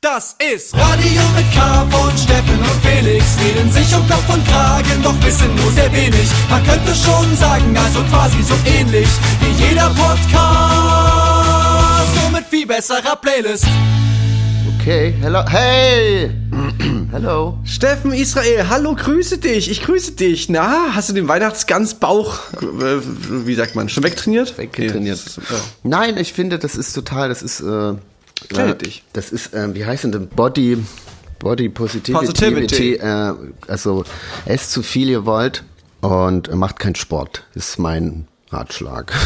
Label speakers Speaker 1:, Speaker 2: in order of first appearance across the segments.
Speaker 1: Das ist Radio mit K von Steffen und Felix. Reden sich um Kopf und Kragen, doch wissen nur sehr wenig. Man könnte schon sagen, also quasi so ähnlich wie jeder Podcast. Nur mit viel besserer Playlist.
Speaker 2: Okay, hello, hey! Hello.
Speaker 3: Steffen Israel, hallo, grüße dich. Ich grüße dich. Na, hast du den Weihnachtsgansbauch, äh, wie sagt man, schon wegtrainiert?
Speaker 2: Weggetrainiert.
Speaker 3: Nee,
Speaker 2: Nein, ich finde, das ist total, das ist, äh, Äh,
Speaker 3: dich.
Speaker 2: Das ist, äh, wie heißt denn, Body, Body Positivity.
Speaker 3: Positivity.
Speaker 2: Äh, also, esst zu viel ihr wollt und macht keinen Sport, ist mein Ratschlag.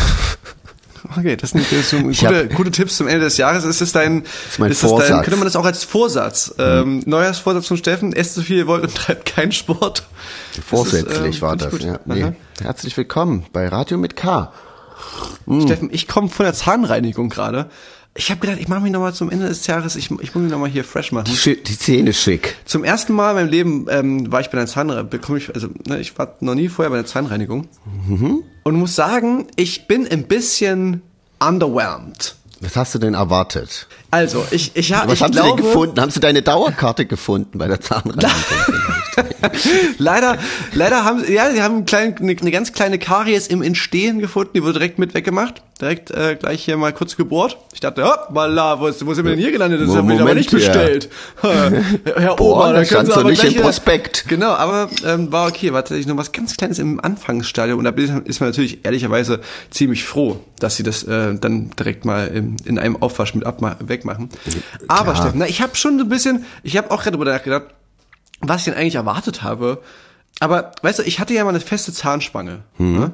Speaker 3: Okay, das sind, das
Speaker 2: Ich
Speaker 3: gute, gute Tipps zum Ende des Jahres. Ist es dein,
Speaker 2: ist mein
Speaker 3: das dein,
Speaker 2: Vorsatz. Mhm.
Speaker 3: könnte man das auch als Vorsatz, ähm, Neujahrsvorsatz von Steffen, esst so viel ihr wollt und treibt keinen Sport.
Speaker 2: Vorsätzlich
Speaker 3: ähm,
Speaker 2: war das, ja. Nee. Herzlich willkommen bei Radio mit K.
Speaker 3: Steffen, ich komme von der Zahnreinigung gerade. Ich habe gedacht, ich mache mich nochmal zum Ende des Jahres, ich, ich muss mich nochmal hier fresh machen.
Speaker 2: Die, die Zähne schick.
Speaker 3: Zum ersten Mal in meinem Leben ähm, war ich bei einer Zahnreinigung, ich, also ne, ich war noch nie vorher bei einer Zahnreinigung
Speaker 2: Mhm.
Speaker 3: und muss sagen, ich bin ein bisschen underwhelmed.
Speaker 2: Was hast du denn erwartet?
Speaker 3: Also, ich, ich, ja,
Speaker 2: Was
Speaker 3: ich
Speaker 2: haben
Speaker 3: glaube,
Speaker 2: sie denn gefunden? Haben sie deine Dauerkarte gefunden bei der Zahnreinigung?
Speaker 3: leider, leider haben sie, ja, sie haben einen kleinen, eine, eine ganz kleine Karies im Entstehen gefunden, die wurde direkt mit weggemacht. Direkt äh, gleich hier mal kurz gebohrt. Ich dachte, hoppala, wo, ist, wo sind wir denn hier gelandet? Das haben wir aber nicht bestellt. Herr
Speaker 2: Boah,
Speaker 3: Ober,
Speaker 2: das stand
Speaker 3: Sie aber
Speaker 2: nicht
Speaker 3: gleich
Speaker 2: im Prospekt.
Speaker 3: Genau, aber ähm, war okay. War tatsächlich nur was ganz Kleines im Anfangsstadium. Und da bin- ist man natürlich ehrlicherweise ziemlich froh, dass sie das äh, dann direkt mal in, in einem Aufwasch mit abma wegmachen. Aber
Speaker 2: Klar.
Speaker 3: Steffen, na, ich habe schon so ein bisschen, ich habe auch gerade darüber nachgedacht, was ich denn eigentlich erwartet habe. Aber weißt du, ich hatte ja mal eine feste Zahnspange. Ne?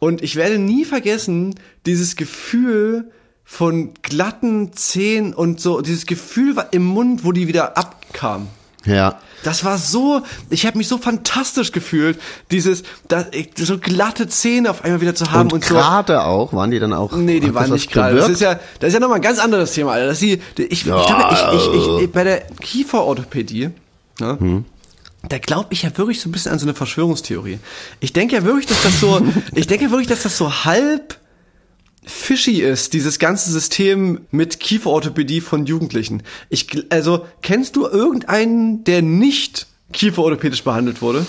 Speaker 3: Und ich werde nie vergessen, dieses Gefühl von glatten Zähnen und so, dieses Gefühl war im Mund, wo die wieder abkam.
Speaker 2: ja.
Speaker 3: Das war so, ich habe mich so fantastisch gefühlt, dieses, da, so glatte Zähne auf einmal wieder zu haben
Speaker 2: Und,
Speaker 3: und, so.
Speaker 2: gerade auch, waren die dann auch?
Speaker 3: Nee, die waren
Speaker 2: das
Speaker 3: nicht gerade. Das ist ja, das ist ja nochmal ein ganz anderes Thema, Alter. Das ist die, die, ich,
Speaker 2: Ja.
Speaker 3: ich glaube, ich, ich, ich, bei der Kieferorthopädie, ne,
Speaker 2: Hm.
Speaker 3: Da glaube ich ja wirklich so ein bisschen an so eine Verschwörungstheorie. Ich denke ja wirklich, dass das so, ich denke wirklich, dass das so halb fishy ist, dieses ganze System mit Kieferorthopädie von Jugendlichen. Ich, also, kennst du irgendeinen, der nicht kieferorthopädisch behandelt wurde?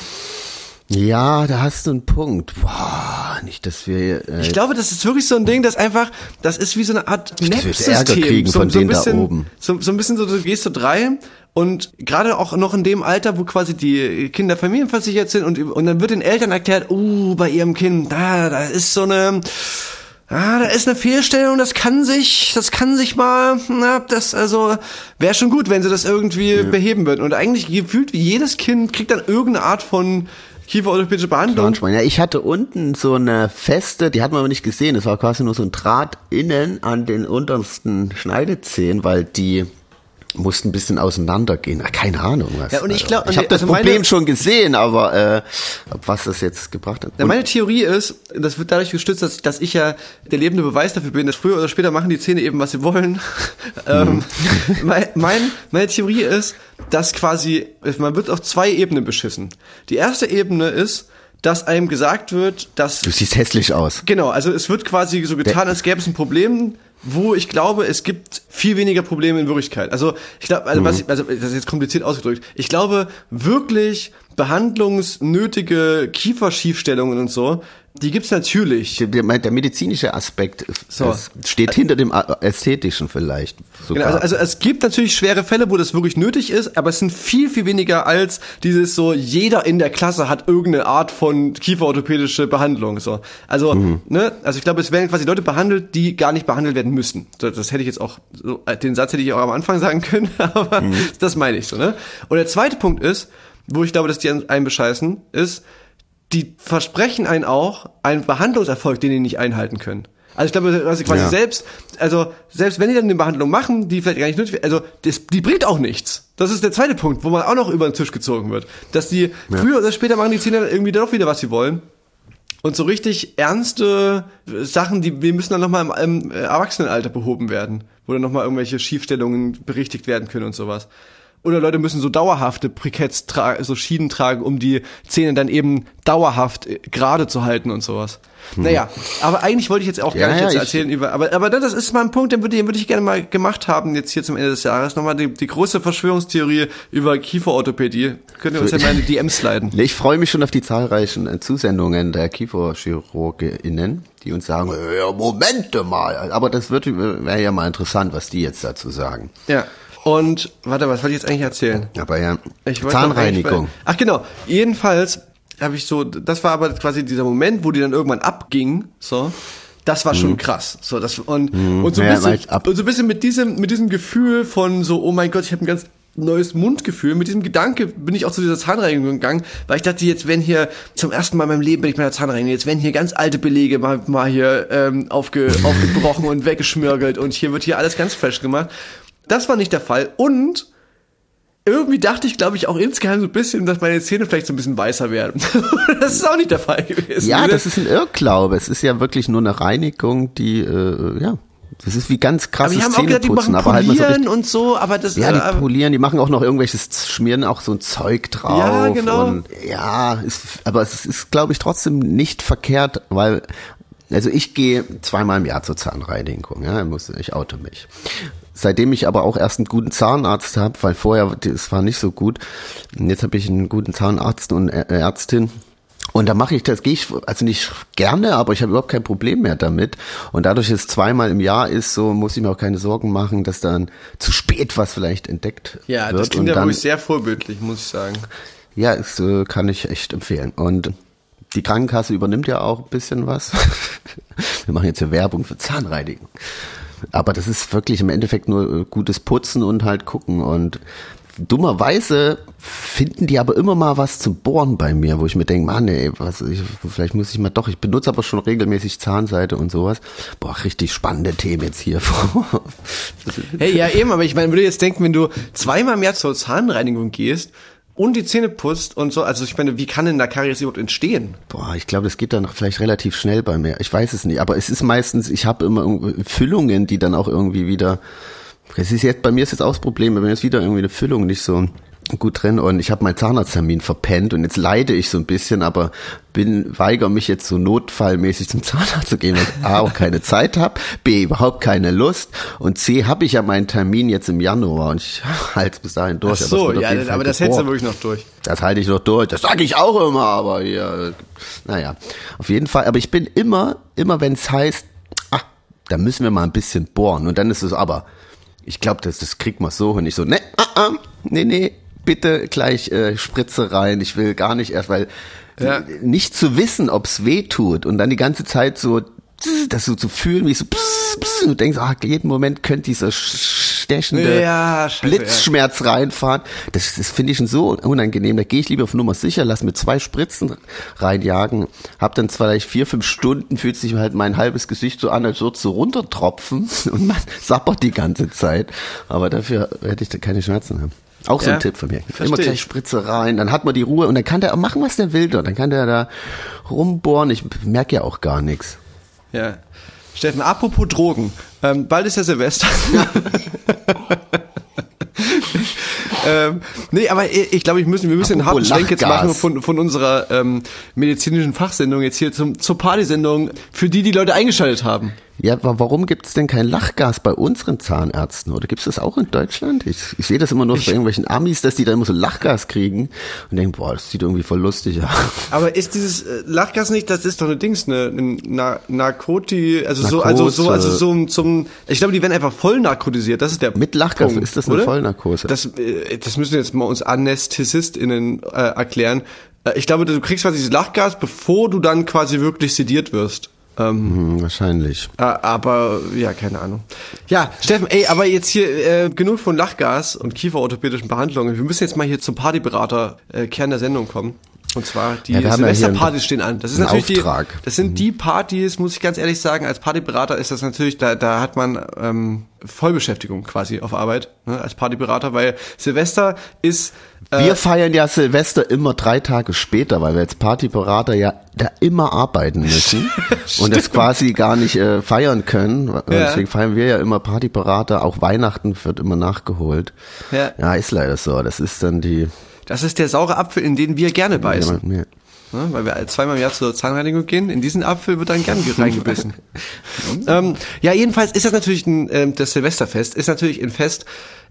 Speaker 2: Ja, da hast du einen Punkt. Boah, nicht, dass wir. Äh,
Speaker 3: Ich glaube, das ist wirklich so ein Ding, das einfach, das ist wie so eine Art
Speaker 2: kriegen
Speaker 3: so, so ein bisschen,
Speaker 2: oben.
Speaker 3: So, so ein bisschen so, du gehst so drei und gerade auch noch in dem Alter, wo quasi die Kinder familienversichert sind und, und dann wird den Eltern erklärt, uh, bei ihrem Kind, da, da ist so eine, Ah, da ist eine Fehlstellung, das kann sich, das kann sich mal, na, das, also, wäre schon gut, wenn sie das irgendwie beheben würden. Und eigentlich gefühlt wie jedes Kind kriegt dann irgendeine Art von kieferorthopädische Behandlung.
Speaker 2: Ja, ich hatte unten so eine feste, die hat man aber nicht gesehen. Das war quasi nur so ein Draht innen an den untersten Schneidezähnen, weil die mussten ein bisschen auseinandergehen. Keine Ahnung was.
Speaker 3: Ja, und ich glaub-
Speaker 2: ich habe das
Speaker 3: also meine-
Speaker 2: Problem schon gesehen, aber äh, was das jetzt gebracht hat.
Speaker 3: Ja, meine Theorie ist, das wird dadurch gestützt, dass, dass ich ja der lebende Beweis dafür bin, dass früher oder später machen die Zähne eben, was sie wollen. ähm, mein, mein, meine Theorie ist, dass quasi, man wird auf zwei Ebenen beschissen. Die erste Ebene ist, dass einem gesagt wird, dass
Speaker 2: du siehst hässlich aus.
Speaker 3: Genau, also es wird quasi so getan, als gäbe es ein Problem, wo ich glaube, es gibt viel weniger Probleme in Wirklichkeit. Also ich glaube, also, was ich, also das ist jetzt kompliziert ausgedrückt. Ich glaube wirklich behandlungsnötige Kieferschiefstellungen und so, die gibt's natürlich.
Speaker 2: Der, der, der medizinische Aspekt
Speaker 3: So.
Speaker 2: es steht hinter dem a- ästhetischen vielleicht. Sogar.
Speaker 3: Genau, also, also es gibt natürlich schwere Fälle, wo das wirklich nötig ist, aber es sind viel, viel weniger als dieses so, jeder in der Klasse hat irgendeine Art von kieferorthopädische Behandlung. So. Also, ne, also ich glaube, es werden quasi Leute behandelt, die gar nicht behandelt werden müssen. Das, das hätte ich jetzt auch, so, äh, den Satz hätte ich auch am Anfang sagen können, aber das meine ich so, ne? Und der zweite Punkt ist, wo ich glaube, dass die einen bescheißen, ist, die versprechen einen auch einen Behandlungserfolg, den die nicht einhalten können. Also ich glaube, dass sie quasi
Speaker 2: Ja.
Speaker 3: selbst, also selbst wenn die dann eine Behandlung machen, die vielleicht gar nicht nötig, also das, die bringt auch nichts. Das ist der zweite Punkt, wo man auch noch über den Tisch gezogen wird, dass die früher oder später machen die Zähne dann irgendwie doch wieder was sie wollen. Und so richtig ernste Sachen, die, die müssen dann nochmal im, im Erwachsenenalter behoben werden, wo dann nochmal irgendwelche Schiefstellungen berichtigt werden können und sowas. Oder Leute müssen so dauerhafte Briketts so Schienen tragen, um die Zähne dann eben dauerhaft äh, gerade zu halten und sowas. Naja, aber eigentlich wollte ich jetzt auch gar
Speaker 2: Ja,
Speaker 3: nicht
Speaker 2: ja,
Speaker 3: jetzt erzählen über, aber, aber das ist mal ein Punkt, den würde, den würde ich gerne mal gemacht haben, jetzt hier zum Ende des Jahres. Nochmal die, die große Verschwörungstheorie über Kieferorthopädie. Könnt ihr uns ja mal in die DMs.
Speaker 2: Nee, Ich freue mich schon auf die zahlreichen äh, Zusendungen der KieferchirurgInnen, die uns sagen, äh, ja, Moment mal. Aber das wird wäre ja mal interessant, was die jetzt dazu sagen.
Speaker 3: Ja. Und, warte, was wollte ich jetzt eigentlich erzählen?
Speaker 2: Aber ja, Zahnreinigung.
Speaker 3: Ach genau. Jedenfalls habe ich so, das war aber quasi dieser Moment, wo die dann irgendwann abging. So, das war schon krass. So das und und so ein
Speaker 2: Mhm. Ja,
Speaker 3: bisschen,
Speaker 2: ab-
Speaker 3: und so ein bisschen mit diesem mit diesem Gefühl von so, oh mein Gott, ich habe ein ganz neues Mundgefühl. Mit diesem Gedanke bin ich auch zu dieser Zahnreinigung gegangen, weil ich dachte, jetzt werden hier zum ersten Mal in meinem Leben bin ich bei der Zahnreinigung, jetzt werden hier ganz alte Belege mal, mal hier ähm, aufge, aufgebrochen und weggeschmirgelt und hier wird hier alles ganz fresh gemacht. Das war nicht der Fall und irgendwie dachte ich, glaube ich, auch insgeheim so ein bisschen, dass meine Zähne vielleicht so ein bisschen weißer werden. das ist auch nicht der Fall gewesen.
Speaker 2: Ja, das ist ein Irrglaube. Es ist ja wirklich nur eine Reinigung, die, äh, ja, das ist wie ganz
Speaker 3: aber
Speaker 2: krasses
Speaker 3: haben auch gesagt, die
Speaker 2: Zähneputzen,
Speaker 3: machen
Speaker 2: aber halt mal so
Speaker 3: Polieren
Speaker 2: richtig,
Speaker 3: und so, aber das
Speaker 2: ja,
Speaker 3: äh,
Speaker 2: die polieren, die machen auch noch irgendwelches, schmieren auch so ein Zeug drauf.
Speaker 3: Ja, genau.
Speaker 2: Und, ja, ist, aber es ist, glaube ich, trotzdem nicht verkehrt, weil, also ich gehe zweimal im Jahr zur Zahnreinigung, ja, ich muss, ich oute mich. Seitdem ich aber auch erst einen guten Zahnarzt habe, weil vorher, es war nicht so gut, und jetzt habe ich einen guten Zahnarzt und Ä- Ärztin, und da mache ich das, gehe ich also nicht gerne, aber ich habe überhaupt kein Problem mehr damit. Und dadurch, dass es zweimal im Jahr ist, so muss ich mir auch keine Sorgen machen, dass dann zu spät was vielleicht entdeckt
Speaker 3: ja,
Speaker 2: wird.
Speaker 3: das klingt ja wirklich sehr vorbildlich, muss ich sagen.
Speaker 2: Ja, das äh, kann ich echt empfehlen. Und die Krankenkasse übernimmt ja auch ein bisschen was. Wir machen jetzt hier Werbung für Zahnreinigung. Aber das ist wirklich im Endeffekt nur äh, gutes Putzen und halt gucken. Und dummerweise finden die aber immer mal was zum Bohren bei mir, wo ich mir denke, Mann, ey, was, ich, vielleicht muss ich mal doch, ich benutze aber schon regelmäßig Zahnseide und sowas. Boah, richtig spannende Themen jetzt hier.
Speaker 3: Hey, ja eben, aber ich meine, würde jetzt denken, wenn du zweimal im Jahr zur Zahnreinigung gehst und die Zähne putzt und so, also ich meine, wie kann denn da Karies überhaupt entstehen?
Speaker 2: Boah, ich glaube, das geht dann vielleicht relativ schnell bei mir. Ich weiß es nicht, aber es ist meistens, ich habe immer Füllungen, die dann auch irgendwie wieder. Es ist jetzt bei mir ist jetzt auch das Problem, bei mir ist wieder irgendwie eine Füllung nicht so gut drin und ich habe meinen Zahnarzttermin verpennt und jetzt leide ich so ein bisschen, aber bin weigere mich jetzt so notfallmäßig zum Zahnarzt zu gehen, weil ich A auch keine Zeit habe, B überhaupt keine Lust und C habe ich ja meinen Termin jetzt im Januar und ich halte es bis dahin durch.
Speaker 3: Ach
Speaker 2: aber
Speaker 3: so,
Speaker 2: auf
Speaker 3: ja, aber das hältst du wirklich noch durch.
Speaker 2: Das halte ich noch durch. Das sage ich auch immer, aber hier, äh, naja, auf jeden Fall. Aber ich bin immer, immer wenn es heißt, ah, da müssen wir mal ein bisschen bohren. Und dann ist es aber, ich glaube, das, das kriegt man so. Und ich so, ne, ah, ah, nee, nee, bitte gleich äh, Spritze rein. Ich will gar nicht erst, weil
Speaker 3: Ja.
Speaker 2: nicht zu wissen, ob's weh tut und dann die ganze Zeit so das so zu fühlen, wie so pss, pss, und du denkst, ah, jeden Moment könnte dieser stechende
Speaker 3: Ja, scheiße,
Speaker 2: Blitzschmerz reinfahren. Das, das finde ich schon so unangenehm. Da gehe ich lieber auf Nummer sicher, lass mir zwei Spritzen reinjagen, hab dann vielleicht vier, fünf Stunden, fühlt sich halt mein halbes Gesicht so an, als würde es so runtertropfen und man sappert die ganze Zeit. Aber dafür hätte ich da keine Schmerzen haben. Auch so
Speaker 3: Ja,
Speaker 2: ein Tipp von mir. Immer gleich
Speaker 3: ich.
Speaker 2: Spritze rein, dann hat man die Ruhe und dann kann der machen, was der will dort. Dann kann der da rumbohren. Ich merke ja auch gar nichts.
Speaker 3: Ja. Steffen, apropos Drogen. Ähm, bald ist ja Silvester. ähm, nee, aber ich, glaube, ich müssen, wir müssen einen harten
Speaker 2: Apropos
Speaker 3: Schwenk jetzt
Speaker 2: Lachgas.
Speaker 3: machen von, von unserer ähm, medizinischen Fachsendung jetzt hier zum, zur Partysendung, für die die Leute eingeschaltet haben.
Speaker 2: Ja, wa- warum gibt es denn kein Lachgas bei unseren Zahnärzten? Oder gibt es das auch in Deutschland? Ich, ich sehe das immer nur bei irgendwelchen Amis, dass die da immer so Lachgas kriegen und denken, boah, das sieht irgendwie voll lustig aus.
Speaker 3: Aber ist dieses äh, Lachgas nicht, das ist doch eine Dings, eine, eine Na Narkoti, also so, also so, also
Speaker 2: Narkose.
Speaker 3: so zum, ich glaube, die werden einfach voll narkotisiert, das ist der
Speaker 2: Mit Lachgas
Speaker 3: Punkt,
Speaker 2: ist das eine
Speaker 3: oder?
Speaker 2: Vollnarkose.
Speaker 3: Das, äh, das müssen jetzt mal uns AnästhesistInnen äh, erklären. Äh, ich glaube, du kriegst quasi dieses Lachgas, bevor du dann quasi wirklich sediert wirst. Ähm,
Speaker 2: Hm, wahrscheinlich.
Speaker 3: äh, aber ja, keine Ahnung. Ja, Steffen, ey, aber jetzt hier äh, genug von Lachgas und kieferorthopädischen Behandlungen. Wir müssen jetzt mal hier zum Partyberater äh, Kern der Sendung kommen. Und zwar die
Speaker 2: Ja, haben ja
Speaker 3: stehen an. Das ist natürlich
Speaker 2: Auftrag.
Speaker 3: die, das sind die Partys, muss ich ganz ehrlich sagen, als Partyberater ist das natürlich, da, da hat man ähm, Vollbeschäftigung quasi auf Arbeit, ne, als Partyberater, weil Silvester ist äh,
Speaker 2: Wir feiern ja Silvester immer drei Tage später, weil wir als Partyberater ja da immer arbeiten müssen und das quasi gar nicht äh, feiern können.
Speaker 3: Ja.
Speaker 2: Deswegen feiern wir ja immer Partyberater. Auch Weihnachten wird immer nachgeholt.
Speaker 3: Ja.
Speaker 2: ja, ist leider so. Das ist dann die.
Speaker 3: Das ist der saure Apfel, in den wir gerne beißen.
Speaker 2: Ja,
Speaker 3: Ne, weil wir zweimal im Jahr zur Zahnreinigung gehen. In diesen Apfel wird dann gern reingebissen. ähm, ja, jedenfalls ist das natürlich ein, ähm, das Silvesterfest, ist natürlich ein Fest.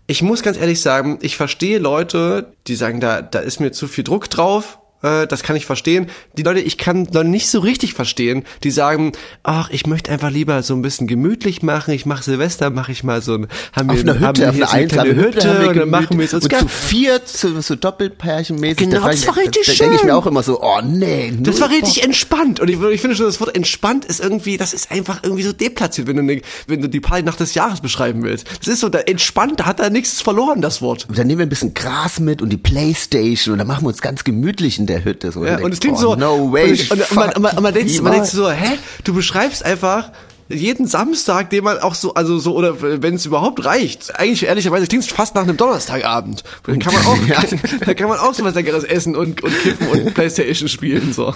Speaker 3: Ich muss ganz ehrlich sagen, ich verstehe Leute, die sagen, da, da ist mir zu viel Druck drauf. Äh, das kann ich verstehen. Die Leute, ich kann Leute nicht so richtig verstehen, die sagen, ach, ich möchte einfach lieber so ein bisschen gemütlich machen. Ich mache Silvester, mache ich mal so ein, haben
Speaker 2: Auf
Speaker 3: wir,
Speaker 2: einer
Speaker 3: haben
Speaker 2: Hütte,
Speaker 3: wir
Speaker 2: auf einer
Speaker 3: so eine kleine
Speaker 2: einsamen Hütte, haben wir
Speaker 3: und dann machen wir es uns
Speaker 2: und zu viert, so, so doppelpärchenmäßig.
Speaker 3: Genau, das
Speaker 2: ich-
Speaker 3: war richtig
Speaker 2: da, da denke ich
Speaker 3: schön.
Speaker 2: mir auch immer so, oh nee.
Speaker 3: Das war richtig
Speaker 2: Bock.
Speaker 3: entspannt. Und ich, ich finde schon, das Wort entspannt ist irgendwie, das ist einfach irgendwie so deplatziert, wenn du, ne, wenn du die Partynacht des Jahres beschreiben willst. Das ist so, da entspannt, da hat da nichts verloren, das Wort.
Speaker 2: Und dann nehmen wir ein bisschen Gras mit und die Playstation und dann machen wir uns ganz gemütlich in der Hütte. So,
Speaker 3: Ja,
Speaker 2: dann
Speaker 3: und es klingt
Speaker 2: ich,
Speaker 3: so,
Speaker 2: oh, no way.
Speaker 3: und, und, und, man, und, man, und man, denkt, man denkt so, hä? Du beschreibst einfach jeden Samstag, den man auch so, also so, oder wenn es überhaupt reicht. Eigentlich, ehrlicherweise, klingt es fast nach einem Donnerstagabend. Da kann man auch,
Speaker 2: Ja.
Speaker 3: da kann man auch so was Leckeres essen und, und kiffen und Playstation spielen, so.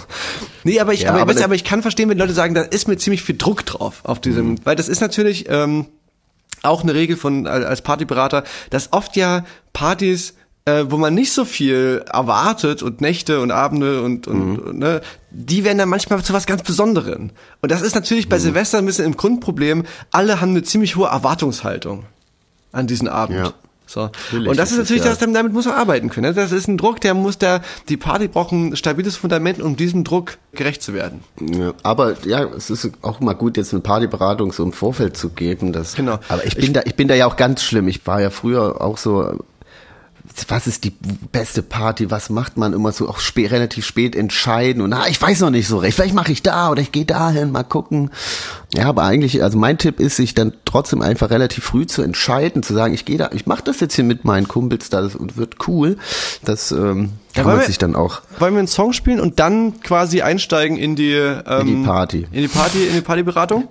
Speaker 3: Nee, aber ich,
Speaker 2: Ja,
Speaker 3: aber,
Speaker 2: aber
Speaker 3: weißt aber ich kann verstehen, wenn Leute sagen, da ist mir ziemlich viel Druck drauf, auf diesem, weil das ist natürlich, ähm, auch eine Regel von als Partyberater, dass oft ja Partys äh, wo man nicht so viel erwartet und Nächte und Abende und, und, und ne, die werden dann manchmal zu was ganz Besonderem. Und das ist natürlich bei Silvester ein bisschen im Grundproblem. Alle haben eine ziemlich hohe Erwartungshaltung an diesen Abend.
Speaker 2: Ja.
Speaker 3: So.
Speaker 2: Natürlich,
Speaker 3: und das, ist natürlich,
Speaker 2: ja-
Speaker 3: das, damit muss man arbeiten können. ne? Das ist ein Druck, der muss der, die Party braucht ein stabiles Fundament, um diesem Druck gerecht zu werden.
Speaker 2: Ja, aber ja, es ist auch mal gut, jetzt eine Partyberatung so im Vorfeld zu geben. Das,
Speaker 3: Genau.
Speaker 2: Aber ich bin da, ich bin da ja auch ganz schlimm. Ich war ja früher auch so. Was ist die beste Party? Was macht man immer so auch spät, relativ spät entscheiden? Und na, ich weiß noch nicht so recht. Vielleicht mache ich da oder ich gehe dahin, mal gucken. Ja, aber eigentlich, also mein Tipp ist, sich dann trotzdem einfach relativ früh zu entscheiden, zu sagen, ich gehe da, ich mache das jetzt hier mit meinen Kumpels da und wird cool. Das ähm, kann
Speaker 3: wollen
Speaker 2: man
Speaker 3: wir-
Speaker 2: sich dann auch
Speaker 3: Wollen wir einen Song spielen und dann quasi einsteigen in die, ähm,
Speaker 2: in die Party
Speaker 3: in die Party, in die Partyberatung?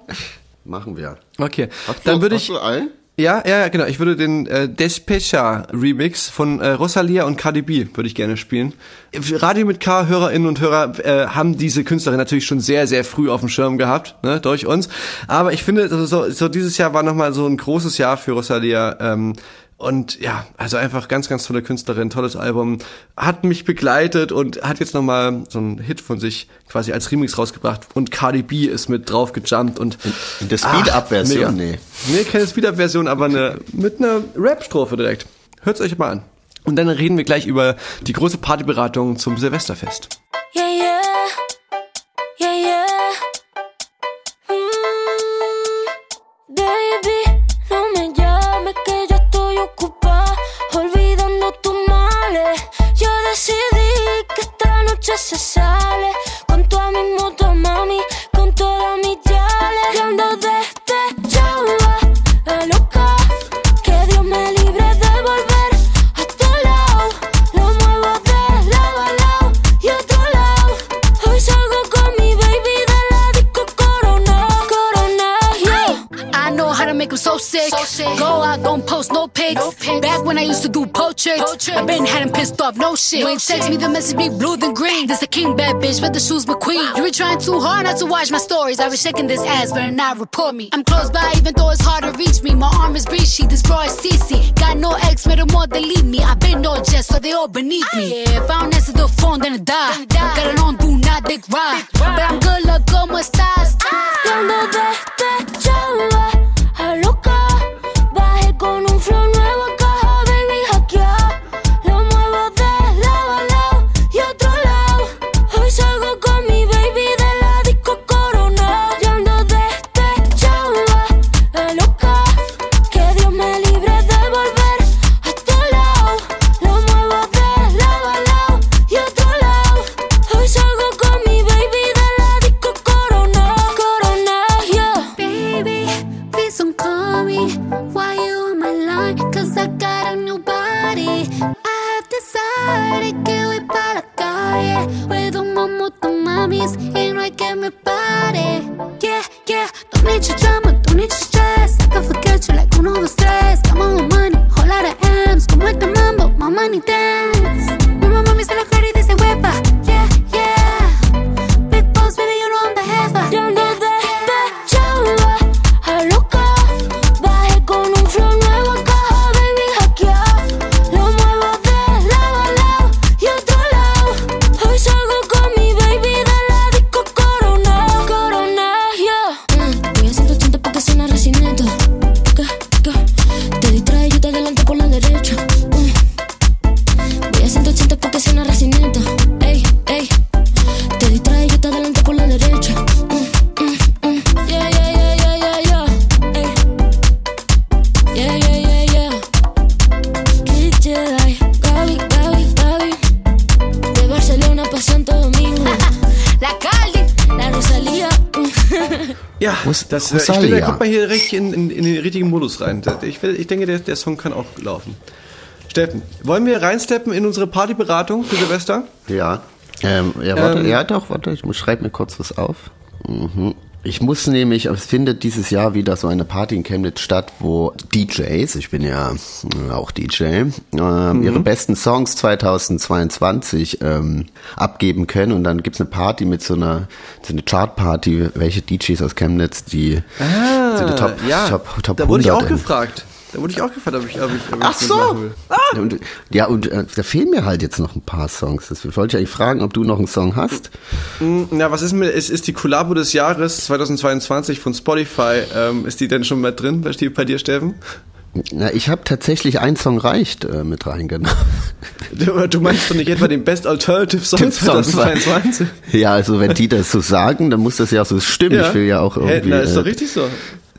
Speaker 2: machen wir.
Speaker 3: Okay. Dann würde ich,
Speaker 2: ein?
Speaker 3: ja, ja, ja, genau. Ich würde den äh, Despecha Remix von äh, Rosalia und Cardi B würde ich gerne spielen. Radio mit K Hörerinnen und Hörer äh, haben diese Künstlerin natürlich schon sehr, sehr früh auf dem Schirm gehabt, ne, durch uns. Aber ich finde, so, so dieses Jahr war nochmal so ein großes Jahr für Rosalia. Ähm, und ja, also einfach ganz, ganz tolle Künstlerin, tolles Album, hat mich begleitet und hat jetzt nochmal so einen Hit von sich quasi als Remix rausgebracht und Cardi B ist mit drauf gejumpt und
Speaker 2: In der
Speaker 3: Ach,
Speaker 2: Speed-Up-Version?
Speaker 3: mega.
Speaker 2: Nee.
Speaker 3: Nee, keine Speed-Up-Version, aber eine, mit einer Rap-Strophe direkt. Hört's euch mal an. Und dann reden wir gleich über die große Partyberatung zum Silvesterfest.
Speaker 4: Yeah, yeah. Yeah, yeah.
Speaker 5: Portraits, I been had 'em pissed off, no shit. When you text me, the message be blue than green. This a king, bad bitch, but the shoes McQueen. You been trying too hard not to watch my stories. I was shaking this ass, better not report me. I'm close by, even though it's hard to reach me. My arm is breachy, this bra is CC. Got no ex, made them all delete me. I been no jet, so they all beneath me. If I don't answer the phone, then I die. Got it on, do not dick ride. But I'm good, look, como estás?
Speaker 4: Yo ando despechada, a Gaby, Gaby, Gaby. De Barcelona para Santo Domingo. la Caldi, la Rosalía.
Speaker 3: ja, das, äh, ich finde, da kommt man hier richtig in, in, in, den richtigen Modus rein. Ich, ich denke, der, der Song kann auch laufen. Steppen, wollen wir reinsteppen in unsere Partyberatung für Silvester?
Speaker 2: Ja. Ähm, ja, warte,
Speaker 3: ähm,
Speaker 2: ja, doch, warte, ich schreibe mir kurz was auf. Mhm. Ich muss nämlich, es findet dieses Jahr wieder so eine Party in Chemnitz statt, wo DJs, ich bin ja äh, auch DJ, ähm,
Speaker 3: Mhm.
Speaker 2: ihre besten Songs 2022 ähm, abgeben können und dann gibt's eine Party mit so einer, so eine Chartparty, welche DJs aus Chemnitz, die so die Top,
Speaker 3: ja,
Speaker 2: Top, Top
Speaker 3: da wurde ich
Speaker 2: 100
Speaker 3: auch
Speaker 2: in-
Speaker 3: gefragt. Da wurde ich auch gefragt, ob ich, ob ich, ob ich
Speaker 2: Ach so.
Speaker 3: mitmachen will.
Speaker 2: Ja, und, ja, und äh, da fehlen mir halt jetzt noch ein paar Songs. Das wollte ich eigentlich fragen, ob du noch einen Song hast.
Speaker 3: Na, was ist mit, ist, ist die Kollabo des Jahres 2022 von Spotify, ähm, ist die denn schon mit drin bei, bei dir, Steffen?
Speaker 2: Na, ich habe tatsächlich ein Song reicht äh, mit reingenommen.
Speaker 3: Du, du meinst doch nicht etwa den Best Alternative Song
Speaker 2: Songs
Speaker 3: 2022?
Speaker 2: Ja, also wenn die das so sagen, dann muss das ja so stimmen. Ich will ja auch irgendwie.
Speaker 3: na, ist doch
Speaker 2: äh,
Speaker 3: richtig so.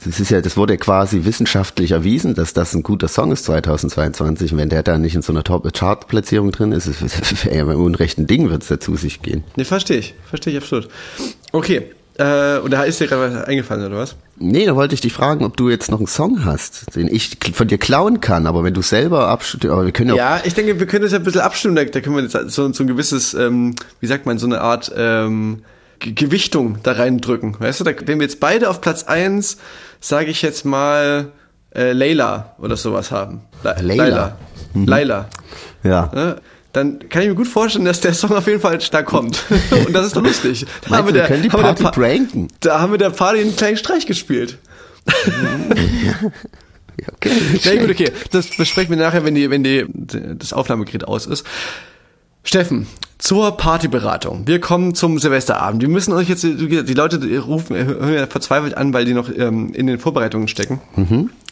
Speaker 2: Das ist ja, das wurde quasi wissenschaftlich erwiesen, dass das ein guter Song ist 2022. Und wenn der da nicht in so einer Top-Chart-Platzierung drin ist, ist es ja beim unrechten Ding wird es ja zu sich gehen.
Speaker 3: Ne, verstehe ich. Verstehe ich absolut. Okay. Äh, und da ist dir gerade was eingefallen, oder was?
Speaker 2: Nee, da wollte ich dich fragen, ob du jetzt noch einen Song hast, den ich von dir klauen kann, aber wenn du selber abstimmst, aber wir können ja,
Speaker 3: Ja, ich denke, wir können das ja ein bisschen abstimmen. Da, da können wir jetzt so, so ein gewisses, ähm, wie sagt man, so eine Art ähm, Ge- Gewichtung da reindrücken. Weißt du, da, wenn wir jetzt beide auf Platz eins, sage ich jetzt mal, äh, Layla oder sowas haben. La
Speaker 2: Layla.
Speaker 3: Layla. Layla.
Speaker 2: ja.
Speaker 3: Ne? Dann kann ich mir gut vorstellen, dass der Song auf jeden Fall da kommt. Und das ist doch lustig. Da
Speaker 2: du, wir können die
Speaker 3: haben wir
Speaker 2: Party
Speaker 3: der
Speaker 2: pranken?
Speaker 3: Da haben wir der Party einen kleinen Streich gespielt.
Speaker 2: Okay.
Speaker 3: Ja, gut, okay. Das besprechen wir nachher, wenn die, wenn die, das Aufnahmegerät aus ist. Steffen, zur Partyberatung. Wir kommen zum Silvesterabend. Wir müssen euch jetzt, die Leute rufen, hören ja verzweifelt an, weil die noch ähm, in den Vorbereitungen stecken.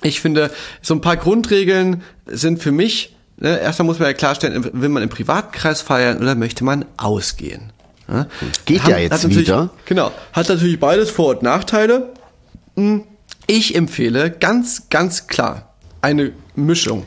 Speaker 3: Ich finde, so ein paar Grundregeln sind für mich, ne, erstmal muss man ja klarstellen, will man im privaten Kreis feiern oder möchte man ausgehen? Ja?
Speaker 2: Geht ja jetzt wieder.
Speaker 3: Genau. Hat natürlich beides Vor- und Nachteile. Hm, Ich empfehle ganz, ganz klar eine Mischung.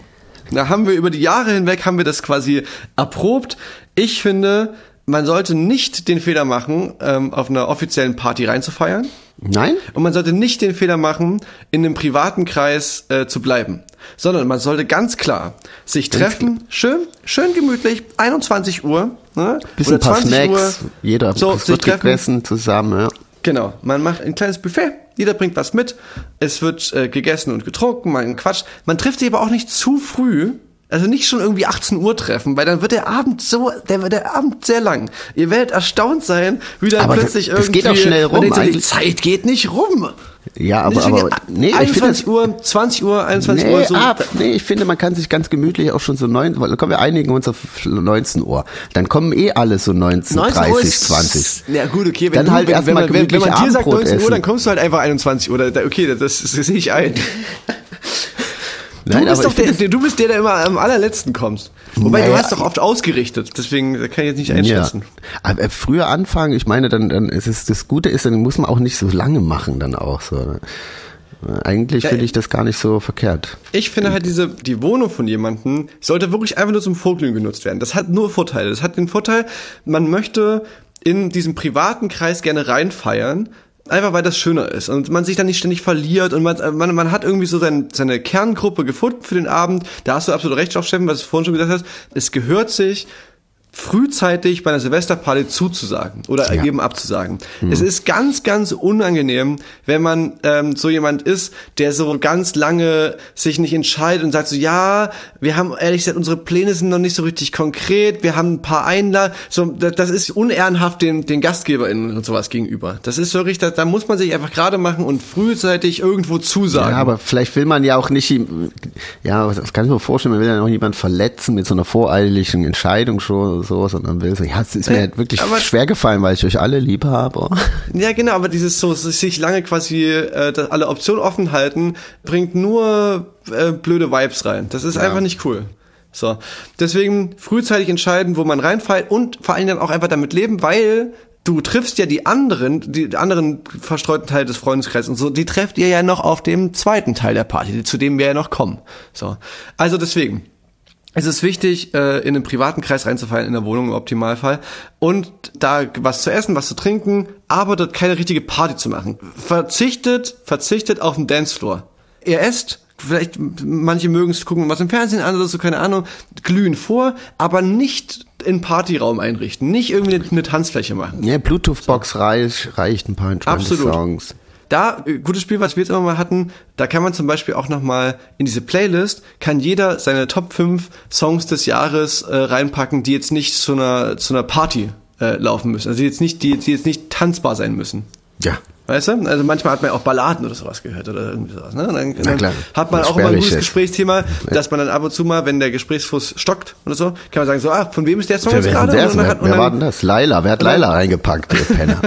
Speaker 3: Da haben wir über die Jahre hinweg haben wir das quasi erprobt. Ich finde, man sollte nicht den Fehler machen, ähm, auf einer offiziellen Party reinzufeiern.
Speaker 2: Nein?
Speaker 3: Und man sollte nicht den Fehler machen, in einem privaten Kreis äh, zu bleiben, sondern man sollte ganz klar sich treffen, schön, schön gemütlich, 21 Uhr, ne?
Speaker 2: Bisschen ein paar Snacks,
Speaker 3: Uhr,
Speaker 2: jeder
Speaker 3: so, sich treffen,
Speaker 2: zusammen, ja.
Speaker 3: Genau, man macht ein kleines Buffet, jeder bringt was mit, es wird äh, gegessen und getrunken, man quatscht. Man trifft sich aber auch nicht zu früh, also nicht schon irgendwie 18 Uhr treffen, weil dann wird der Abend so, der wird der Abend sehr lang. Ihr werdet erstaunt sein, wie dann
Speaker 2: Aber das-
Speaker 3: plötzlich
Speaker 2: das
Speaker 3: irgendwie...
Speaker 2: geht auch schnell rum,
Speaker 3: so, die. Zeit geht nicht rum.
Speaker 2: Ja, aber,
Speaker 3: Deswegen,
Speaker 2: aber nee, ich finde
Speaker 3: 21 Uhr, 20 Uhr, 21
Speaker 2: Nee,
Speaker 3: Uhr, so.
Speaker 2: ab. nee, ich finde, man kann sich ganz gemütlich auch schon so neun, weil dann kommen wir einigen uns auf 19 Uhr. Dann kommen eh alle so 19,
Speaker 3: 19 Uhr
Speaker 2: 30,
Speaker 3: ist-
Speaker 2: 20.
Speaker 3: Ja gut, okay, wenn,
Speaker 2: Dann
Speaker 3: du,
Speaker 2: halt
Speaker 3: wenn,
Speaker 2: erst
Speaker 3: wenn, wenn, wenn man dir sagt
Speaker 2: Abendbrot
Speaker 3: 19 Uhr,
Speaker 2: essen.
Speaker 3: dann kommst du halt einfach 21 Uhr. Okay, das, das, das sehe ich ein. Du
Speaker 2: Nein,
Speaker 3: bist,
Speaker 2: aber
Speaker 3: doch der, du bist der, der immer am allerletzten kommst. Wobei, du
Speaker 2: Naja.
Speaker 3: hast doch oft ausgerichtet, deswegen kann ich jetzt nicht einschätzen.
Speaker 2: Ja. Aber früher anfangen, ich meine, dann, dann ist es, das Gute ist, dann muss man auch nicht so lange machen dann auch so. Eigentlich
Speaker 3: Ja,
Speaker 2: finde ich das gar nicht so verkehrt.
Speaker 3: Ich finde halt diese, die Wohnung von jemandem sollte wirklich einfach nur zum Vorglühen genutzt werden. Das hat nur Vorteile. Das hat den Vorteil, man möchte in diesem privaten Kreis gerne reinfeiern, einfach weil das schöner ist und man sich dann nicht ständig verliert und man, man, man hat irgendwie so sein, seine Kerngruppe gefunden für den Abend. Da hast du absolut recht, auch Steffen, was du vorhin schon gesagt hast. Es gehört sich, frühzeitig bei einer Silvesterparty zuzusagen oder
Speaker 2: Ja.
Speaker 3: eben abzusagen. Es ist ganz, ganz unangenehm, wenn man ähm, so jemand ist, der so ganz lange sich nicht entscheidet und sagt so, ja, wir haben ehrlich gesagt, unsere Pläne sind noch nicht so richtig konkret, wir haben ein paar Einladungen, so, das, ist unehrenhaft den, den GastgeberInnen und sowas gegenüber. Das ist wirklich, da, da muss man sich einfach gerade machen und frühzeitig irgendwo zusagen.
Speaker 2: Ja, aber vielleicht will man ja auch nicht, ja, das kann ich mir vorstellen, man will ja auch niemanden verletzen mit so einer voreiligen Entscheidung schon oder so, sondern will so, ja, es ist mir
Speaker 3: Ja,
Speaker 2: halt wirklich
Speaker 3: aber-
Speaker 2: schwer gefallen, weil ich euch alle lieb habe.
Speaker 3: Ja, genau, aber dieses so sich lange quasi äh, alle Optionen offen halten, bringt nur äh, blöde Vibes rein. Das ist einfach nicht cool. So, deswegen frühzeitig entscheiden, wo man reinfällt und vor allen Dingen auch einfach damit leben, weil du triffst ja die anderen, die anderen verstreuten Teile des Freundeskreises und so, die trefft ihr ja noch auf dem zweiten Teil der Party, zu dem wir ja noch kommen. So, also deswegen es ist wichtig, äh, in einen privaten Kreis reinzufallen in der Wohnung im Optimalfall und da was zu essen, was zu trinken, aber dort keine richtige Party zu machen. Verzichtet, verzichtet auf den Dancefloor. Ihr esst, vielleicht manche mögen es gucken, was im Fernsehen an oder so, keine Ahnung, glühen vor, aber nicht in Partyraum einrichten, nicht irgendwie eine, eine Tanzfläche machen.
Speaker 2: Ja, Bluetooth-Box reicht, reicht ein paar
Speaker 3: Absolut.
Speaker 2: Songs.
Speaker 3: Da, äh, gutes Spiel, was wir jetzt immer mal hatten, da kann man zum Beispiel auch nochmal in diese Playlist, kann jeder seine Top 5 Songs des Jahres äh, reinpacken, die jetzt nicht zu einer, zu einer Party äh, laufen müssen. Also die jetzt nicht, die, die jetzt nicht tanzbar sein müssen.
Speaker 2: Ja.
Speaker 3: Weißt du? Also manchmal hat man ja auch Balladen oder sowas gehört oder irgendwie sowas. Ne? Dann,
Speaker 2: Na klar.
Speaker 3: hat man auch immer ein gutes. Gesprächsthema, dass man dann ab und zu mal, wenn der Gesprächsfluss stockt oder so, kann man sagen so, ah, von wem ist der Song
Speaker 2: Wer,
Speaker 3: jetzt gerade?
Speaker 2: wer,
Speaker 3: Und dann
Speaker 2: wer, wer war denn das? Laila. Wer hat Laila reingepackt, ihr Penner?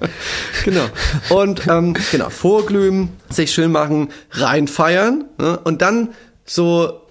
Speaker 3: genau. Und ähm, genau, vorglühen, sich schön machen, reinfeiern ne? und dann so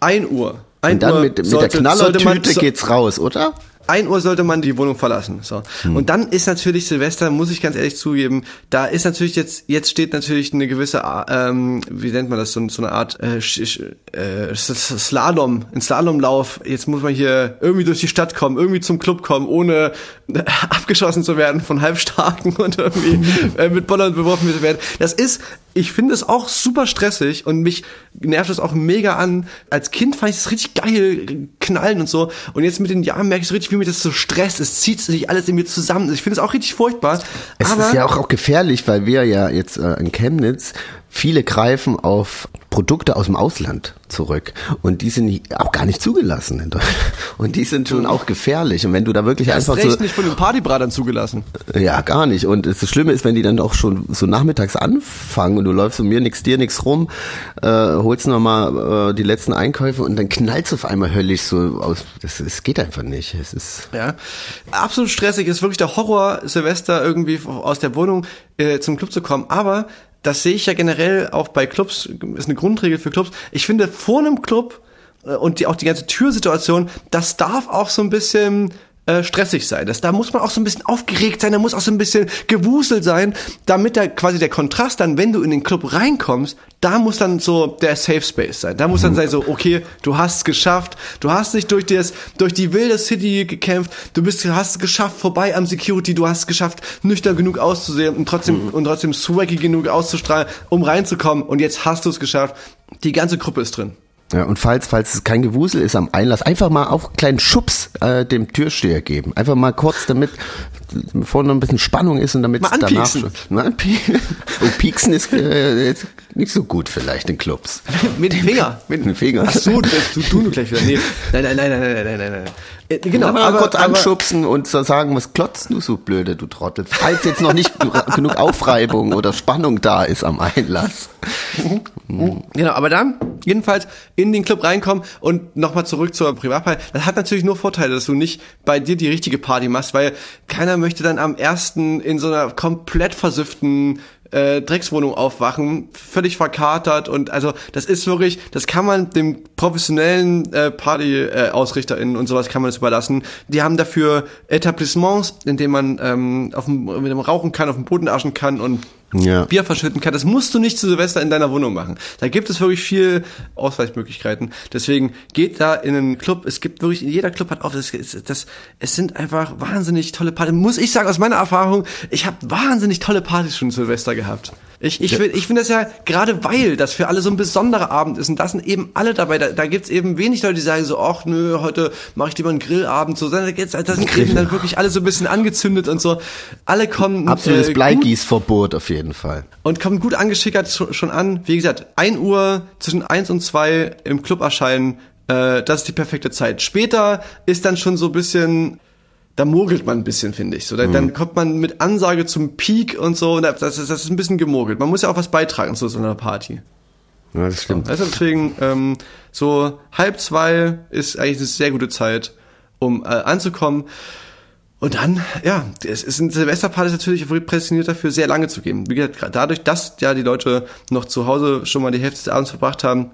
Speaker 3: 1 Uhr. 1
Speaker 2: Und dann
Speaker 3: Uhr
Speaker 2: mit, mit
Speaker 3: sollte-
Speaker 2: der
Speaker 3: sollte man-
Speaker 2: Knallertüte
Speaker 3: so-
Speaker 2: geht's raus, oder?
Speaker 3: 1 Uhr sollte man die Wohnung verlassen. So.
Speaker 2: Hm.
Speaker 3: Und dann ist natürlich Silvester, muss ich ganz ehrlich zugeben, da ist natürlich jetzt, jetzt steht natürlich eine gewisse, ähm, wie nennt man das, so, so eine Art äh, äh, Slalom, ein Slalomlauf. Jetzt muss man hier irgendwie durch die Stadt kommen, irgendwie zum Club kommen, ohne äh, abgeschossen zu werden von Halbstarken und irgendwie äh, mit Bollern beworfen zu werden. Das ist, ich finde es auch super stressig und mich nervt es auch mega an. Als Kind fand ich es richtig geil, knallen und so. Und jetzt mit den Jahren merke ich so richtig, wie mir das so stresst. Es zieht sich alles in mir zusammen. Ich finde es auch richtig furchtbar.
Speaker 2: Es
Speaker 3: aber
Speaker 2: ist ja auch, auch gefährlich, weil wir ja jetzt äh, in Chemnitz viele greifen auf Produkte aus dem Ausland zurück und die sind auch gar nicht zugelassen in Deutschland und die sind schon auch gefährlich und wenn du da wirklich
Speaker 3: Erst
Speaker 2: einfach
Speaker 3: recht
Speaker 2: so
Speaker 3: nicht von den Partybratern zugelassen.
Speaker 2: ja gar nicht und das Schlimme ist, wenn die dann auch schon so nachmittags anfangen und du läufst um mir nix dir nix rum, äh, holst noch mal äh, die letzten Einkäufe und dann knallst du auf einmal höllisch so aus. Das, das geht einfach nicht. Es ist
Speaker 3: Ja, absolut stressig ist wirklich der Horror, Silvester irgendwie aus der Wohnung äh, zum Club zu kommen. Aber das sehe ich ja generell auch bei Clubs, ist eine Grundregel für Clubs. Ich finde, vor einem Club äh, und die, auch die ganze Türsituation, das darf auch so ein bisschen äh, stressig sein. Das, da muss man auch so ein bisschen aufgeregt sein, da muss auch so ein bisschen gewuselt sein, damit da quasi der Kontrast dann, wenn du in den Club reinkommst, da muss dann so der Safe Space sein. Da muss dann sein so, okay, du hast es geschafft, du hast dich durch das, durch die wilde City gekämpft, du bist, hast es geschafft, vorbei am Security, du hast es geschafft, nüchtern genug auszusehen und trotzdem, und trotzdem swaggy genug auszustrahlen, um reinzukommen und jetzt hast du es geschafft. Die ganze Gruppe ist drin.
Speaker 2: Ja, und falls, falls es kein Gewusel ist am Einlass, einfach mal auch einen kleinen Schubs äh, dem Türsteher geben. Einfach mal kurz, damit vorne noch ein bisschen Spannung ist und damit
Speaker 3: Mal
Speaker 2: es danach schon. Mal anpieksen. Oh, pieksen ist äh, jetzt nicht so gut vielleicht in Clubs.
Speaker 3: Mit dem Finger.
Speaker 2: Mit dem Finger.
Speaker 3: Ach so, das, du, du nur gleich wieder. Nee. Nein, nein, nein, nein, nein, nein, nein, nein. Äh, Genau,
Speaker 2: aber,
Speaker 3: aber,
Speaker 2: kurz anschubsen und sagen, was klotzt du so blöde, du Trottel. Falls jetzt noch nicht genug Aufreibung oder Spannung da ist am Einlass.
Speaker 3: Genau, aber dann jedenfalls in den Club reinkommen und nochmal zurück zur Privatparty. Das hat natürlich nur Vorteile, dass du nicht bei dir die richtige Party machst, weil keiner möchte dann am ersten in so einer komplett versüfften äh, Dreckswohnung aufwachen, völlig verkatert und also das ist wirklich, das kann man dem professionellen äh, Party-AusrichterInnen äh, und sowas kann man das überlassen. Die haben dafür Etablissements, in denen man ähm, auf dem, mit dem rauchen kann, auf dem Boden aschen kann und
Speaker 2: Ja.
Speaker 3: Bier verschütten kann. Das musst du nicht zu Silvester in deiner Wohnung machen. Da gibt es wirklich viel Ausweichmöglichkeiten. Deswegen geht da in einen Club. Es gibt wirklich, jeder Club hat auch, das, das, es sind einfach wahnsinnig tolle Partys. Muss ich sagen, aus meiner Erfahrung, ich habe wahnsinnig tolle Partys schon Silvester gehabt. Ich, ich, find- ich finde das ja, gerade weil das für alle so ein besonderer Abend ist und da sind eben alle dabei. Da, da gibt's eben wenig Leute, die sagen so, ach nö, heute mache ich lieber einen Grillabend. So, da, geht's, da sind eben dann wirklich alle so ein bisschen angezündet und so. Alle kommen
Speaker 2: Absolutes
Speaker 3: äh,
Speaker 2: Bleigießverbot auf jeden Fall.
Speaker 3: und kommt gut angeschickert schon schon an. Wie gesagt, 1 Uhr zwischen 1 und 2 im Club erscheinen, äh, das ist die perfekte Zeit. Später ist dann schon so ein bisschen, da mogelt man ein bisschen, finde ich. So, da, Dann kommt man mit Ansage zum Peak und so, und das, das, ist, das ist ein bisschen gemogelt. Man muss ja auch was beitragen zu so einer Party.
Speaker 2: Ja, das stimmt.
Speaker 3: Also deswegen, ähm, so halb zwei ist eigentlich eine sehr gute Zeit, um äh, anzukommen. Und dann, ja, es ist ein Silvesterparty ist natürlich prädestiniert dafür, sehr lange zu gehen. Wie gesagt, gerade dadurch, dass ja die Leute noch zu Hause schon mal die Hälfte des Abends verbracht haben,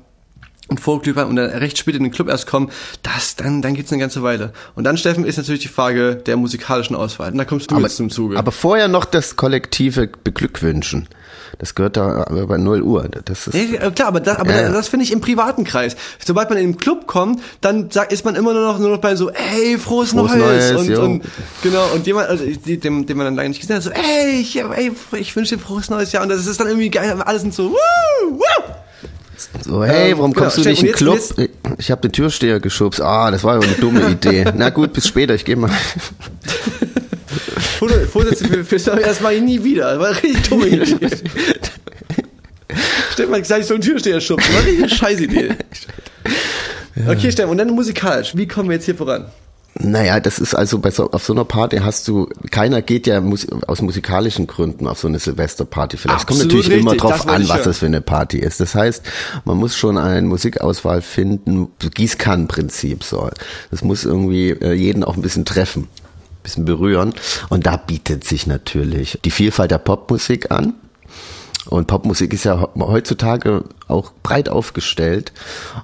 Speaker 3: und Vorglühwein und dann recht spät in den Club erst kommen, das, dann, dann geht's eine ganze Weile. Und dann, Steffen, ist natürlich die Frage der musikalischen Auswahl. Und da kommst du
Speaker 2: Aber,
Speaker 3: jetzt zum Zuge.
Speaker 2: aber vorher noch das kollektive Beglückwünschen. Das gehört da aber bei 0 Uhr. Das ist,
Speaker 3: Ja, klar, aber das, aber
Speaker 2: Ja,
Speaker 3: das finde ich im privaten Kreis. Sobald man in den Club kommt, dann sagt, ist man immer nur noch, nur noch bei so, ey, frohes,
Speaker 2: Frohes
Speaker 3: Neues.
Speaker 2: Neues,
Speaker 3: und,
Speaker 2: jo.
Speaker 3: und genau, und jemand, also dem, den man dann lange nicht gesehen hat, so, ey, ich, ey, ich wünsche dir frohes neues Jahr. Und das ist dann irgendwie geil, aber alle sind so, wuh, wuh.
Speaker 2: So, hey,
Speaker 3: Ähm,
Speaker 2: warum
Speaker 3: genau,
Speaker 2: kommst du
Speaker 3: Steffen,
Speaker 2: nicht in den Club?
Speaker 3: jetzt-
Speaker 2: Ich habe den Türsteher geschubst. Ah, das war ja eine dumme Idee. Na gut, bis später, ich gehe mal.
Speaker 3: Vorsätze für, für das mache ich nie wieder. Das war eine richtig dumme Idee. Stefan, sag ich so einen Türsteher schubsen. Das war eine richtig scheiß Idee. Okay, Stefan, und dann musikalisch. Wie kommen wir jetzt hier voran?
Speaker 2: Naja, das ist also bei so, auf so einer Party hast du, keiner geht ja mus, aus musikalischen Gründen auf so eine Silvesterparty. Vielleicht kommt
Speaker 3: Absolut
Speaker 2: natürlich immer
Speaker 3: richtig,
Speaker 2: drauf
Speaker 3: das wollte
Speaker 2: an, was das für eine Party ist. Das heißt, man muss schon eine Musikauswahl finden, Gießkannenprinzip so. Das muss irgendwie äh, jeden auch ein bisschen treffen, ein bisschen berühren. Und da bietet sich natürlich die Vielfalt der Popmusik an. Und Popmusik ist ja heutzutage auch breit aufgestellt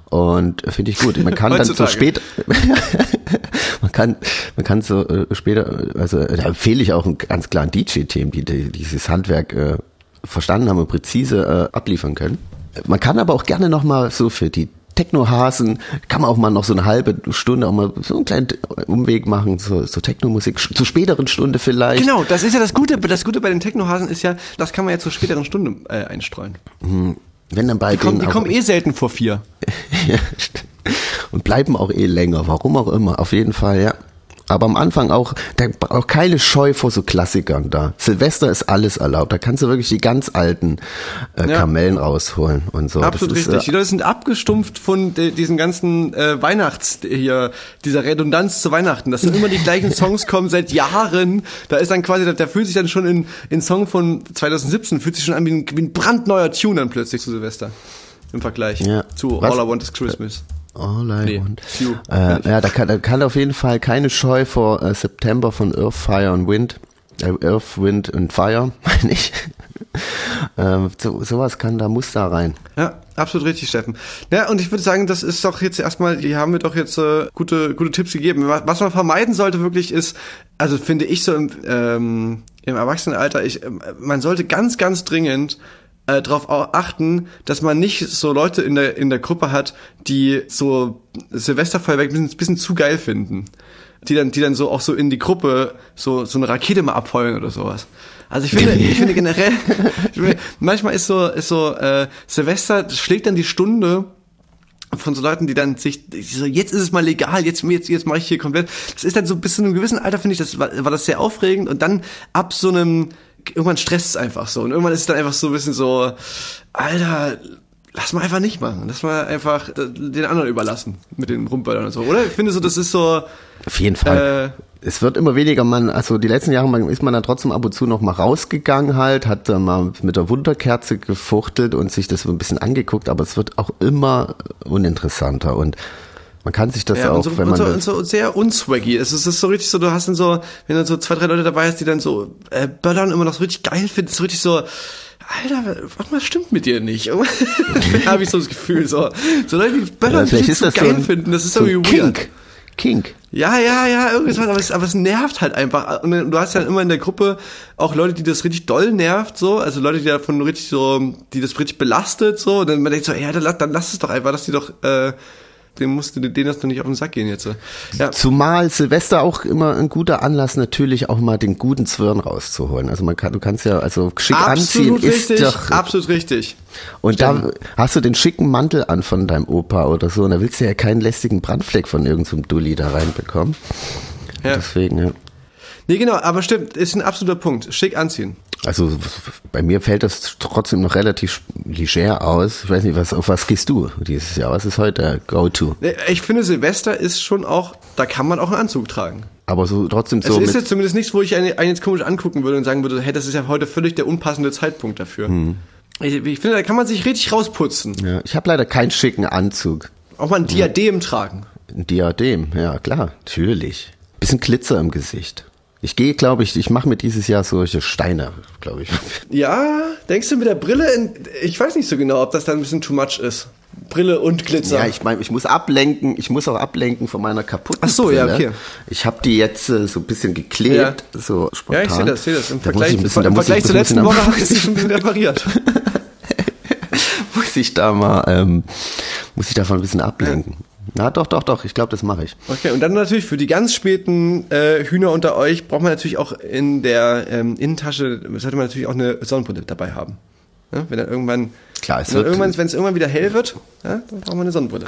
Speaker 2: und finde ich gut. Man kann dann so spät, man kann, man kann so äh, später, also da empfehle ich auch ein ganz klaren DJ-Team, die, die dieses Handwerk äh, verstanden haben und präzise äh, abliefern können. Man kann aber auch gerne noch mal so für die Techno-Hasen, kann man auch mal noch so eine halbe Stunde auch mal so einen kleinen Umweg machen, so, so Techno-Musik, zur späteren Stunde vielleicht.
Speaker 3: Genau, das ist ja das Gute. Das Gute bei den Technohasen ist ja, das kann man ja zur späteren Stunde äh, einstreuen.
Speaker 2: Wenn dann bei
Speaker 3: Die kommen, die kommen eh selten vor vier.
Speaker 2: Ja, und bleiben auch eh länger, warum auch immer, auf jeden Fall, ja. Aber am Anfang auch, da auch keine Scheu vor so Klassikern da. Silvester ist alles erlaubt, da kannst du wirklich die ganz alten äh,
Speaker 3: Ja.
Speaker 2: Kamellen rausholen und so.
Speaker 3: Absolut
Speaker 2: das ist,
Speaker 3: richtig. Die
Speaker 2: Äh,
Speaker 3: Leute sind abgestumpft von de, diesen ganzen äh, Weihnachts hier, dieser Redundanz zu Weihnachten. Dass dann immer die gleichen Songs kommen seit Jahren. Da ist dann quasi, da, da fühlt sich dann schon in, in Song von 2017 fühlt sich schon an wie ein, wie ein brandneuer Tune dann plötzlich zu Silvester. Im Vergleich
Speaker 2: Ja.
Speaker 3: zu
Speaker 2: Was?
Speaker 3: All I Want is Christmas.
Speaker 2: All I
Speaker 3: Nee,
Speaker 2: want. Äh, ja, da kann, da kann auf jeden Fall keine Scheu vor äh, September von Earth, Fire and Wind. Äh, Earth, Wind and Fire, meine ich. ähm, so, sowas kann, da muss da rein.
Speaker 3: Ja, absolut richtig, Steffen. Ja, und ich würde sagen, das ist doch jetzt erstmal, hier haben wir doch jetzt äh, gute, gute Tipps gegeben. Was man vermeiden sollte wirklich ist, also finde ich so im, ähm, im Erwachsenenalter, ich, ähm, man sollte ganz, ganz dringend äh, darauf achten, dass man nicht so Leute in der, in der Gruppe hat, die so Silvesterfeuerwerk ein bisschen, bisschen zu geil finden. Die dann, die dann so auch so in die Gruppe so, so eine Rakete mal abfeuern oder sowas. Also ich finde, ich finde generell, ich finde, manchmal ist so, ist so, äh, Silvester schlägt dann die Stunde von so Leuten, die dann sich, so, jetzt ist es mal legal, jetzt, jetzt, jetzt mache ich hier komplett. Das ist dann so bis zu einem gewissen Alter, finde ich, das war, war das sehr aufregend und dann ab so einem, irgendwann stresst es einfach so. Und irgendwann ist es dann einfach so ein bisschen so, Alter, lass mal einfach nicht machen, lass mal einfach den anderen überlassen mit den Rumböllern und so, oder? Ich finde so, das ist so,
Speaker 2: Auf jeden Fall.
Speaker 3: Äh,
Speaker 2: es wird immer weniger, man, also die letzten Jahre ist man dann trotzdem ab und zu noch mal rausgegangen halt, hat dann mal mit der Wunderkerze gefuchtelt und sich das so ein bisschen angeguckt, aber es wird auch immer uninteressanter. Und man kann sich das
Speaker 3: Ja,
Speaker 2: auch,
Speaker 3: und so,
Speaker 2: wenn
Speaker 3: und
Speaker 2: man
Speaker 3: so,
Speaker 2: das,
Speaker 3: und so sehr unswaggy. Es ist, es ist so richtig so, du hast dann so, wenn du so zwei, drei Leute dabei hast, die dann so äh, böllern immer noch so richtig geil finden, so richtig so, Alter, was stimmt mit dir nicht? habe ich so das Gefühl, so. So Leute, die böllern,
Speaker 2: Ja, ist
Speaker 3: so geil
Speaker 2: so ein,
Speaker 3: finden, das ist
Speaker 2: so
Speaker 3: irgendwie weird.
Speaker 2: Kink. Kink.
Speaker 3: Ja, ja, ja, irgendwas, aber es, aber es nervt halt einfach. Und du hast ja immer in der Gruppe auch Leute, die das richtig doll nervt, so, also Leute, die davon richtig so, die das richtig belastet, so, und dann man denkt so, ja, dann, lass- dann lass es doch einfach, dass die doch, äh, dem musst du, denen das doch nicht auf den Sack gehen jetzt. so. Ja.
Speaker 2: Zumal Silvester auch immer ein guter Anlass, natürlich auch mal den guten Zwirn rauszuholen. Also man kann, du kannst ja, also schick anziehen
Speaker 3: Absolut
Speaker 2: ist
Speaker 3: richtig,
Speaker 2: doch,
Speaker 3: absolut richtig.
Speaker 2: und da hast du den schicken Mantel an von deinem Opa oder so, und da willst du ja keinen lästigen Brandfleck von irgendeinem Dulli da reinbekommen.
Speaker 3: Ja.
Speaker 2: Deswegen, ja.
Speaker 3: Nee, genau, aber stimmt, ist ein absoluter Punkt. Schick anziehen.
Speaker 2: Also bei mir fällt das trotzdem noch relativ leger aus. Ich weiß nicht, was, auf was gehst du dieses Jahr? Was ist heute der Go-To?
Speaker 3: Nee, Ich finde, Silvester ist schon auch, da kann man auch einen Anzug tragen.
Speaker 2: Aber so trotzdem
Speaker 3: Es
Speaker 2: so
Speaker 3: ist
Speaker 2: mit,
Speaker 3: jetzt zumindest nichts, wo ich einen, einen jetzt komisch angucken würde und sagen würde, hey, das ist ja heute völlig der unpassende Zeitpunkt dafür.
Speaker 2: Hm.
Speaker 3: Ich, ich finde, da kann man sich richtig rausputzen.
Speaker 2: ja, ich habe leider keinen schicken Anzug.
Speaker 3: Auch mal ein Diadem tragen.
Speaker 2: Ein Diadem, ja klar, natürlich. Bisschen Glitzer im Gesicht. Ich gehe, glaube ich, ich mache mir dieses Jahr solche Steine, glaube ich.
Speaker 3: Ja, denkst du mit der Brille, in, ich weiß nicht so genau, ob das dann ein bisschen too much ist. Brille und Glitzer.
Speaker 2: Ja, ich meine, ich muss ablenken, ich muss auch ablenken von meiner kaputten
Speaker 3: Ach so, ja,
Speaker 2: Brille.
Speaker 3: okay.
Speaker 2: Ich habe die jetzt äh, so ein bisschen geklebt, so spontan.
Speaker 3: Ja, ich sehe das, sehe das. Im
Speaker 2: Da
Speaker 3: Vergleich,
Speaker 2: ich bisschen,
Speaker 3: im Vergleich
Speaker 2: ich
Speaker 3: zur letzten Woche hat es sich schon ein bisschen repariert.
Speaker 2: muss ich da mal, ähm, muss ich davon ein bisschen ablenken. Na doch, doch, doch, ich glaube, das mache ich.
Speaker 3: Okay, und dann natürlich für die ganz späten äh, Hühner unter euch braucht man natürlich auch in der ähm, Innentasche, sollte man natürlich auch eine Sonnenbrille dabei haben. Ja, wenn dann irgendwann,
Speaker 2: Klar, es
Speaker 3: wenn,
Speaker 2: wird-
Speaker 3: irgendwann, wenn es irgendwann wieder hell wird, ja, dann braucht man eine Sonnenbrille.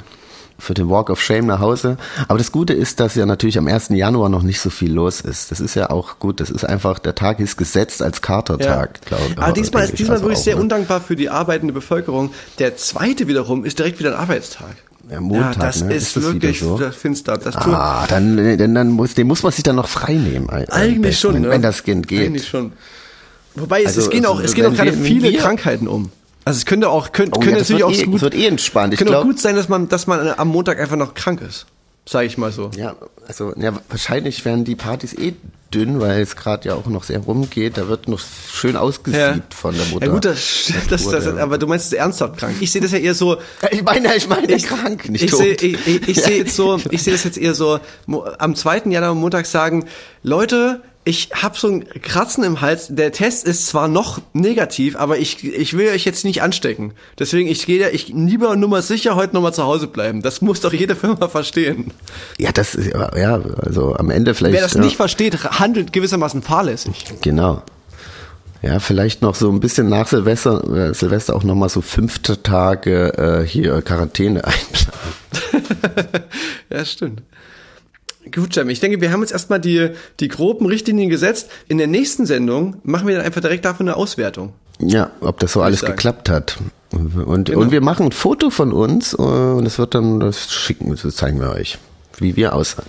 Speaker 2: Für den Walk of Shame nach Hause. Aber das Gute ist, dass ja natürlich am 1. Januar noch nicht so viel los ist. Das ist ja auch gut. Das ist einfach, der Tag ist gesetzt als Katertag, glaube ich.
Speaker 3: Aber diesmal
Speaker 2: denke
Speaker 3: ist
Speaker 2: ich
Speaker 3: diesmal
Speaker 2: also
Speaker 3: wirklich sehr
Speaker 2: ne?
Speaker 3: undankbar für die arbeitende Bevölkerung. Der zweite wiederum ist direkt wieder ein Arbeitstag.
Speaker 2: Ja, Montag,
Speaker 3: ja, das
Speaker 2: ne?
Speaker 3: ist,
Speaker 2: Ist das
Speaker 3: wirklich
Speaker 2: so?
Speaker 3: finster. Das
Speaker 2: Ah, dann, dann, dann muss, den muss man sich dann noch frei nehmen.
Speaker 3: Eigentlich
Speaker 2: besten,
Speaker 3: schon,
Speaker 2: wenn,
Speaker 3: ne?
Speaker 2: wenn das Kind geht.
Speaker 3: Eigentlich schon. Wobei es,
Speaker 2: Also,
Speaker 3: es gehen
Speaker 2: also,
Speaker 3: auch, es gehen auch gerade viele Krankheiten um. Also es könnte auch, könnte,
Speaker 2: Oh,
Speaker 3: könnte
Speaker 2: ja,
Speaker 3: natürlich auch
Speaker 2: eh,
Speaker 3: gut,
Speaker 2: wird eh entspannt. Ich
Speaker 3: könnte auch
Speaker 2: glaub-
Speaker 3: gut sein, dass man, dass man am Montag einfach noch krank ist. Sage ich mal so.
Speaker 2: Ja, also ja, wahrscheinlich werden die Partys eh dünn, weil es gerade ja auch noch sehr rumgeht. Da wird noch schön ausgesiebt von der Mutter.
Speaker 3: Ja gut, das, das, das,
Speaker 2: Wurde-
Speaker 3: aber du meinst es ernsthaft krank. Ich sehe das ja eher so,
Speaker 2: Ich meine, ich meine, krank, nicht
Speaker 3: ich
Speaker 2: tot.
Speaker 3: sehe ich, ich, ich sehe jetzt so, ich sehe das jetzt eher so am 2. Januar Montag sagen, Leute, ich habe so ein Kratzen im Hals. Der Test ist zwar noch negativ, aber ich, ich will euch jetzt nicht anstecken. Deswegen ich gehe ich lieber Nummer sicher heute noch mal zu Hause bleiben. Das muss doch jede Firma verstehen.
Speaker 2: Ja, das ist ja, also am Ende vielleicht.
Speaker 3: Wer das
Speaker 2: ja,
Speaker 3: nicht versteht, handelt gewissermaßen fahrlässig.
Speaker 2: Genau. Ja, vielleicht noch so ein bisschen nach Silvester, äh, Silvester auch nochmal so fünfte Tage äh, hier Quarantäne einplanen.
Speaker 3: Ja, stimmt. Gut, Jam, ich denke, wir haben jetzt erstmal die, die groben Richtlinien gesetzt. In der nächsten Sendung machen wir dann einfach direkt davon eine Auswertung.
Speaker 2: Ja, ob das so alles
Speaker 3: sagen.
Speaker 2: geklappt hat. Und,
Speaker 3: Genau.
Speaker 2: und wir machen ein Foto von uns äh, und es wird dann, das schicken, das zeigen wir euch, wie wir aussahen.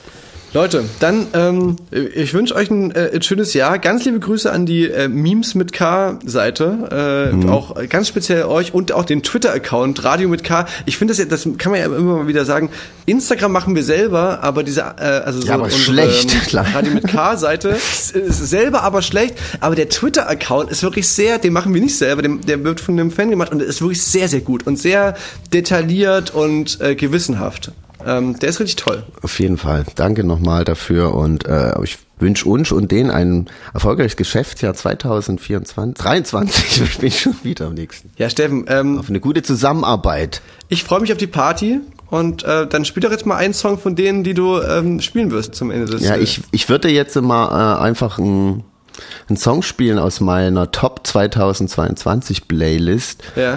Speaker 3: Leute, dann, ähm, ich wünsche euch ein, äh, ein schönes Jahr. Ganz liebe Grüße an die äh, Memes mit K-Seite. Äh, Auch ganz speziell euch und auch den Twitter-Account Radio mit K. Ich finde das ja, das kann man ja immer mal wieder sagen. Instagram machen wir selber, aber diese, äh, also so
Speaker 2: Ja, aber
Speaker 3: unsere,
Speaker 2: schlecht,
Speaker 3: ähm,
Speaker 2: klar.
Speaker 3: Radio mit K-Seite ist, selber aber schlecht. Aber der Twitter-Account ist wirklich sehr, den machen wir nicht selber, den, der wird von einem Fan gemacht und der ist wirklich sehr, sehr gut und sehr detailliert und äh, gewissenhaft. Ähm, der ist richtig toll.
Speaker 2: Auf jeden Fall. Danke nochmal dafür und äh, ich wünsche uns und denen ein erfolgreiches Geschäftsjahr 2024, 23. Ich bin schon wieder am nächsten.
Speaker 3: Ja, Steffen, ähm,
Speaker 2: Auf eine gute Zusammenarbeit.
Speaker 3: ich freue mich auf die Party und äh, dann spiel doch jetzt mal einen Song von denen, die du ähm, spielen wirst zum Ende des
Speaker 2: Ja,
Speaker 3: äh,
Speaker 2: ich, ich würde jetzt mal äh, einfach einen einen Song spielen aus meiner Top 2022 Playlist.
Speaker 3: Ja.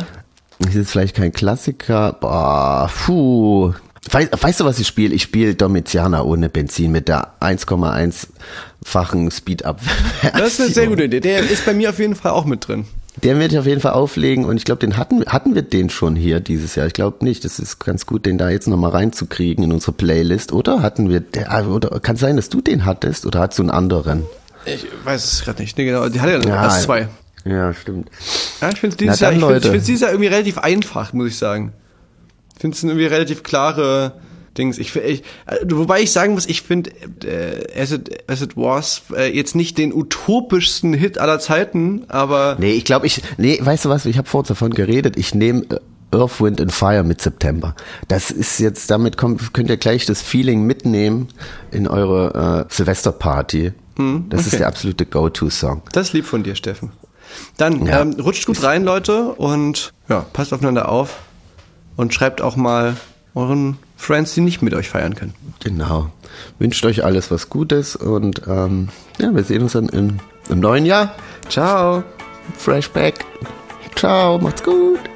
Speaker 2: Das ist jetzt vielleicht kein Klassiker. Boah, puh. Weißt, weißt du, was ich spiele? Ich spiele Domitiana ohne Benzin mit der 1,1-fachen Speed-Up.
Speaker 3: Das ist eine sehr gute Idee. Der ist bei mir auf jeden Fall auch mit drin.
Speaker 2: Den werde ich auf jeden Fall auflegen und ich glaube, den hatten, hatten wir den schon hier dieses Jahr. Ich glaube nicht. Das ist ganz gut, den da jetzt nochmal reinzukriegen in unsere Playlist. Oder hatten wir, der, ah, oder kann sein, dass du den hattest oder hattest du einen anderen?
Speaker 3: Ich weiß es gerade nicht. Nee, genau. Die hat ja,
Speaker 2: Ja,
Speaker 3: erst zwei.
Speaker 2: Ja, stimmt.
Speaker 3: Ja, ich finde dieses,
Speaker 2: Na
Speaker 3: Jahr,
Speaker 2: dann,
Speaker 3: ich find's- ich
Speaker 2: Leute.
Speaker 3: find's dieses Jahr irgendwie relativ einfach, muss ich sagen. Ich finde es irgendwie relativ klare Dings. Ich, ich, äh, wobei ich sagen muss, ich finde äh, As, it, As It Was äh, jetzt nicht den utopischsten Hit aller Zeiten, aber
Speaker 2: Nee, ich glaube, ich, nee, weißt du was, ich habe vorhin davon geredet, ich nehme Earth, Wind and Fire mit September. Das ist jetzt, damit kommt, könnt ihr gleich das Feeling mitnehmen in eure äh, Silvesterparty. Das ist
Speaker 3: okay.
Speaker 2: der absolute Go-To-Song.
Speaker 3: das ist lieb von dir, Steffen. Dann
Speaker 2: Ja.
Speaker 3: ähm, rutscht gut rein, Leute, und ja, passt aufeinander auf und schreibt auch mal euren Friends, die nicht mit euch feiern können.
Speaker 2: Genau. Wünscht euch alles was Gutes und ähm, ja, wir sehen uns dann im, im neuen Jahr.
Speaker 3: Ciao!
Speaker 2: Freshback. Ciao, macht's gut.